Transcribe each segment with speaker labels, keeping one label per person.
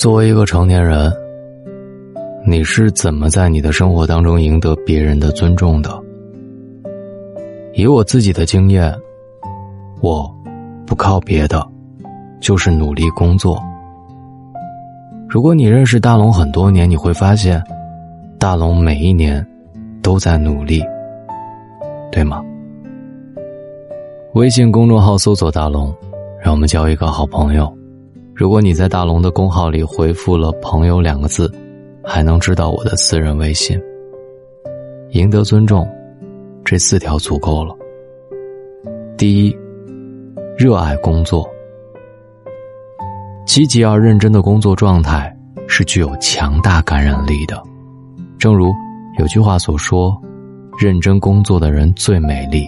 Speaker 1: 作为一个成年人，你是怎么在你的生活当中赢得别人的尊重的？以我自己的经验，我不靠别的，就是努力工作。如果你认识大龙很多年，你会发现，大龙每一年都在努力，对吗？微信公众号搜索“大龙”，让我们交一个好朋友。如果你在大龙的公号里回复了“朋友”两个字，还能知道我的私人微信。赢得尊重，这四条足够了。第一，热爱工作，积极而认真的工作状态是具有强大感染力的。正如有句话所说：“认真工作的人最美丽。”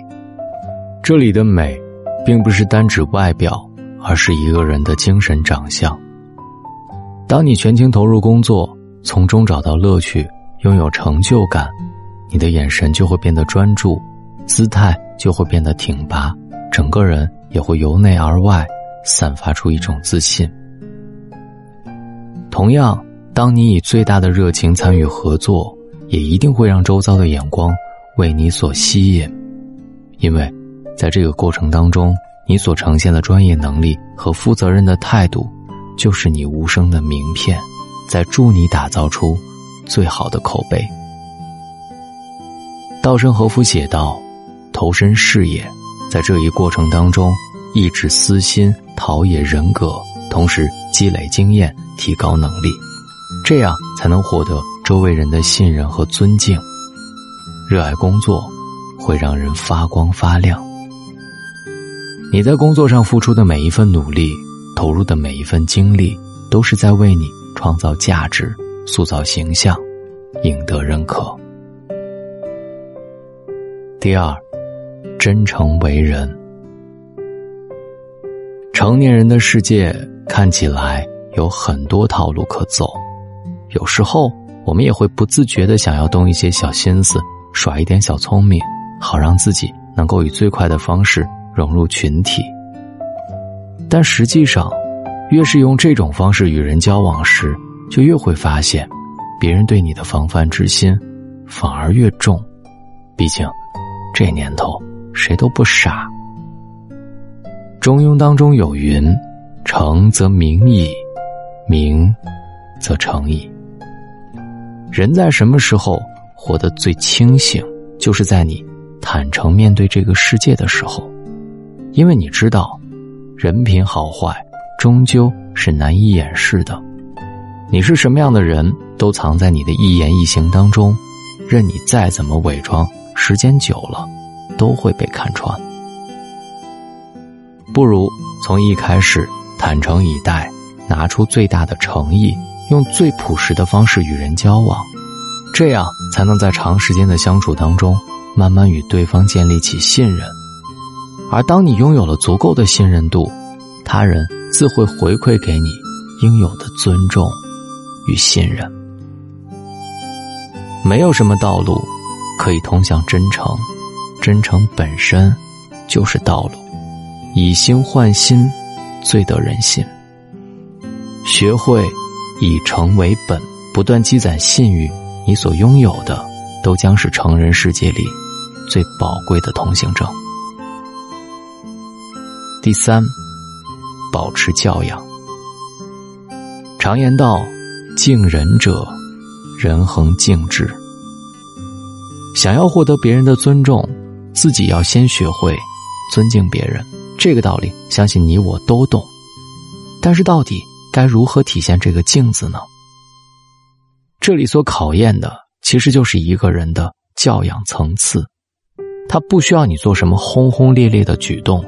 Speaker 1: 这里的美，并不是单指外表。而是一个人的精神长相。当你全情投入工作，从中找到乐趣，拥有成就感，你的眼神就会变得专注，姿态就会变得挺拔，整个人也会由内而外散发出一种自信。同样，当你以最大的热情参与合作，也一定会让周遭的眼光为你所吸引，因为，在这个过程当中。你所呈现的专业能力和负责任的态度，就是你无声的名片，在助你打造出最好的口碑。稻盛和夫写道：“投身事业，在这一过程当中，抑制私心，陶冶人格，同时积累经验，提高能力，这样才能获得周围人的信任和尊敬。热爱工作，会让人发光发亮。”你在工作上付出的每一份努力，投入的每一份精力，都是在为你创造价值、塑造形象、赢得认可。第二，真诚为人。成年人的世界看起来有很多套路可走，有时候我们也会不自觉的想要动一些小心思，耍一点小聪明，好让自己能够以最快的方式。融入群体，但实际上，越是用这种方式与人交往时，就越会发现，别人对你的防范之心反而越重。毕竟，这年头谁都不傻。中庸当中有云：“诚则明矣，明则诚矣。”人在什么时候活得最清醒？就是在你坦诚面对这个世界的时候。因为你知道，人品好坏终究是难以掩饰的。你是什么样的人，都藏在你的一言一行当中。任你再怎么伪装，时间久了，都会被看穿。不如从一开始坦诚以待，拿出最大的诚意，用最朴实的方式与人交往，这样才能在长时间的相处当中，慢慢与对方建立起信任。而当你拥有了足够的信任度，他人自会回馈给你应有的尊重与信任。没有什么道路可以通向真诚，真诚本身就是道路。以心换心，最得人心。学会以诚为本，不断积攒信誉，你所拥有的都将是成人世界里最宝贵的通行证。第三，保持教养。常言道：“敬人者，人恒敬之。”想要获得别人的尊重，自己要先学会尊敬别人。这个道理，相信你我都懂。但是，到底该如何体现这个敬字呢？这里所考验的，其实就是一个人的教养层次。他不需要你做什么轰轰烈烈的举动。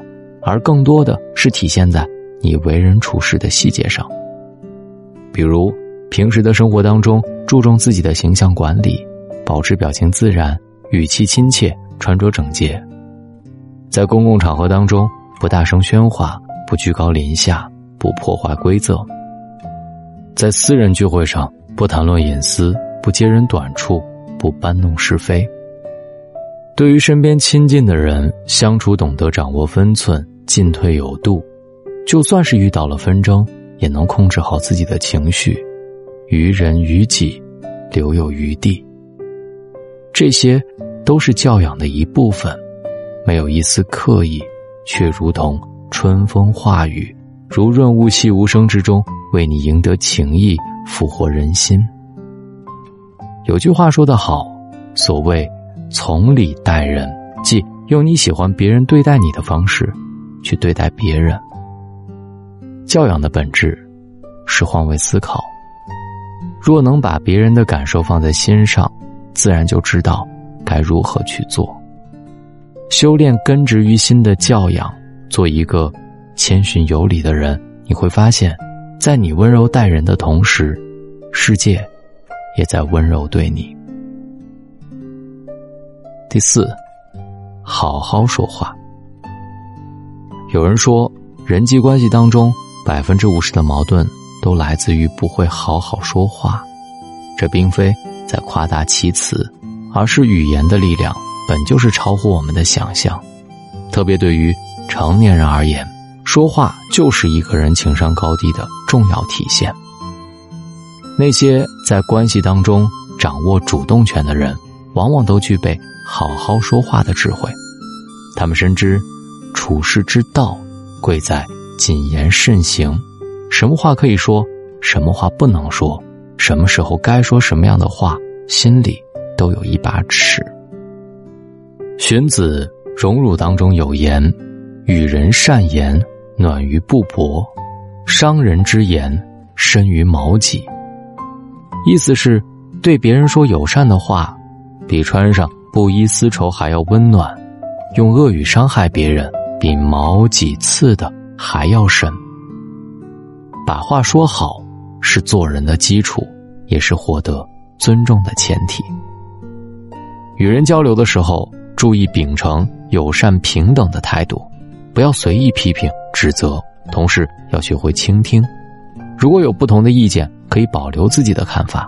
Speaker 1: 而更多的是体现在你为人处事的细节上，比如平时的生活当中注重自己的形象管理，保持表情自然、语气亲切、穿着整洁；在公共场合当中不大声喧哗、不居高临下、不破坏规则；在私人聚会上不谈论隐私、不揭人短处、不搬弄是非；对于身边亲近的人相处懂得掌握分寸。进退有度，就算是遇到了纷争，也能控制好自己的情绪，于人于己，留有余地。这些都是教养的一部分，没有一丝刻意，却如同春风化雨，如润物细无声之中，为你赢得情谊，俘获人心。有句话说得好，所谓“从礼待人”，即用你喜欢别人对待你的方式。去对待别人，教养的本质是换位思考。若能把别人的感受放在心上，自然就知道该如何去做。修炼根植于心的教养，做一个谦逊有礼的人，你会发现，在你温柔待人的同时，世界也在温柔对你。第四，好好说话。有人说，人际关系当中百分之五十的矛盾都来自于不会好好说话。这并非在夸大其词，而是语言的力量本就是超乎我们的想象。特别对于成年人而言，说话就是一个人情商高低的重要体现。那些在关系当中掌握主动权的人，往往都具备好好说话的智慧。他们深知。处世之道，贵在谨言慎行。什么话可以说，什么话不能说，什么时候该说什么样的话，心里都有一把尺。荀子《荣辱》当中有言：“与人善言，暖于布帛；伤人之言，深于矛戟。”意思是，对别人说友善的话，比穿上布衣丝绸还要温暖；用恶语伤害别人。比毛几次的还要深。把话说好是做人的基础，也是获得尊重的前提。与人交流的时候，注意秉承友善平等的态度，不要随意批评指责，同时要学会倾听。如果有不同的意见，可以保留自己的看法，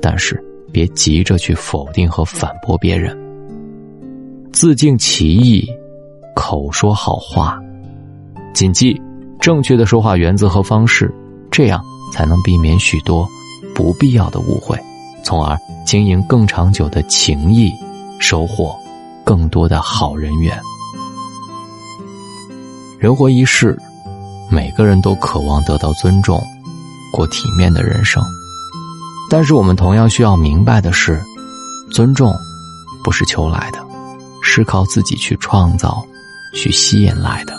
Speaker 1: 但是别急着去否定和反驳别人。自尽其意。口说好话，谨记正确的说话原则和方式，这样才能避免许多不必要的误会，从而经营更长久的情谊，收获更多的好人缘。人活一世，每个人都渴望得到尊重，过体面的人生。但是，我们同样需要明白的是，尊重不是求来的，是靠自己去创造。去吸引来的。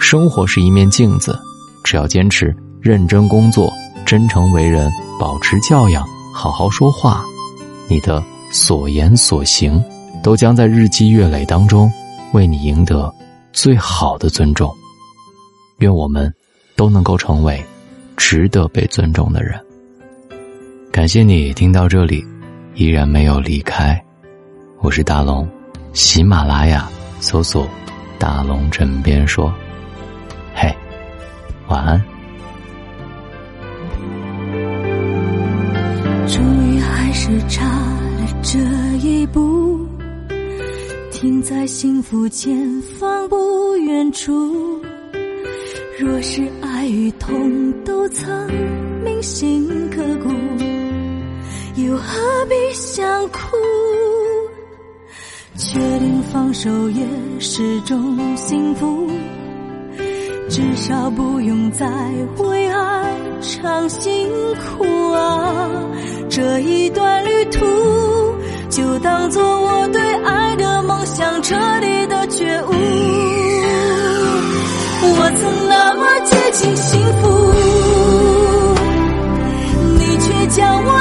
Speaker 1: 生活是一面镜子，只要坚持认真工作、真诚为人、保持教养、好好说话，你的所言所行都将在日积月累当中为你赢得最好的尊重。愿我们都能够成为值得被尊重的人。感谢你听到这里，依然没有离开。我是大龙，喜马拉雅。搜索“大龙枕边说”，嘿，晚安。
Speaker 2: 终于还是差了这一步，停在幸福前方不远处。若是爱与痛都曾铭心刻骨，又何必想哭？决定放手也是种幸福，至少不用再为爱尝辛苦啊！这一段旅途，就当做我对爱的梦想彻底的觉悟。我曾那么接近幸福，你却将我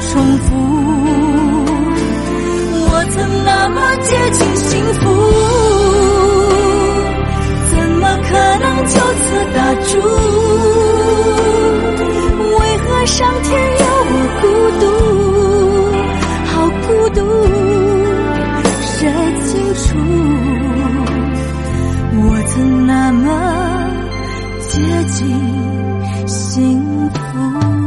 Speaker 2: 重复。我曾那么接近幸福，怎么可能就此打住？为何上天要我孤独？好孤独，谁清楚？我曾那么。接近幸福。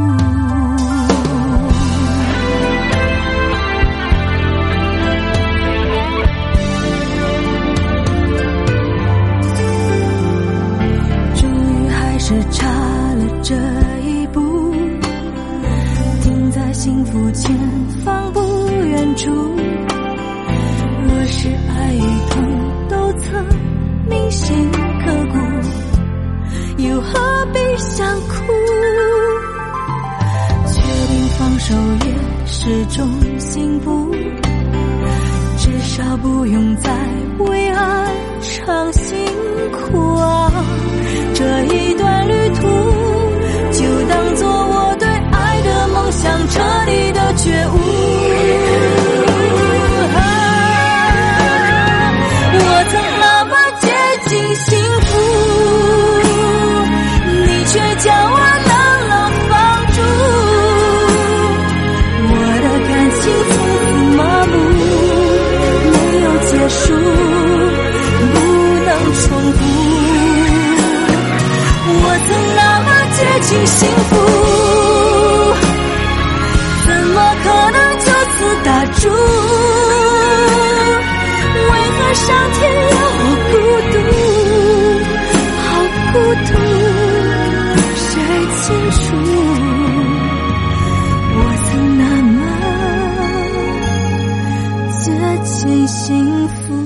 Speaker 2: 守也是种幸福，至少不用再为爱伤心。输不能重复。我曾那么接近幸福怎么可能就此打住？为何上天要幸福。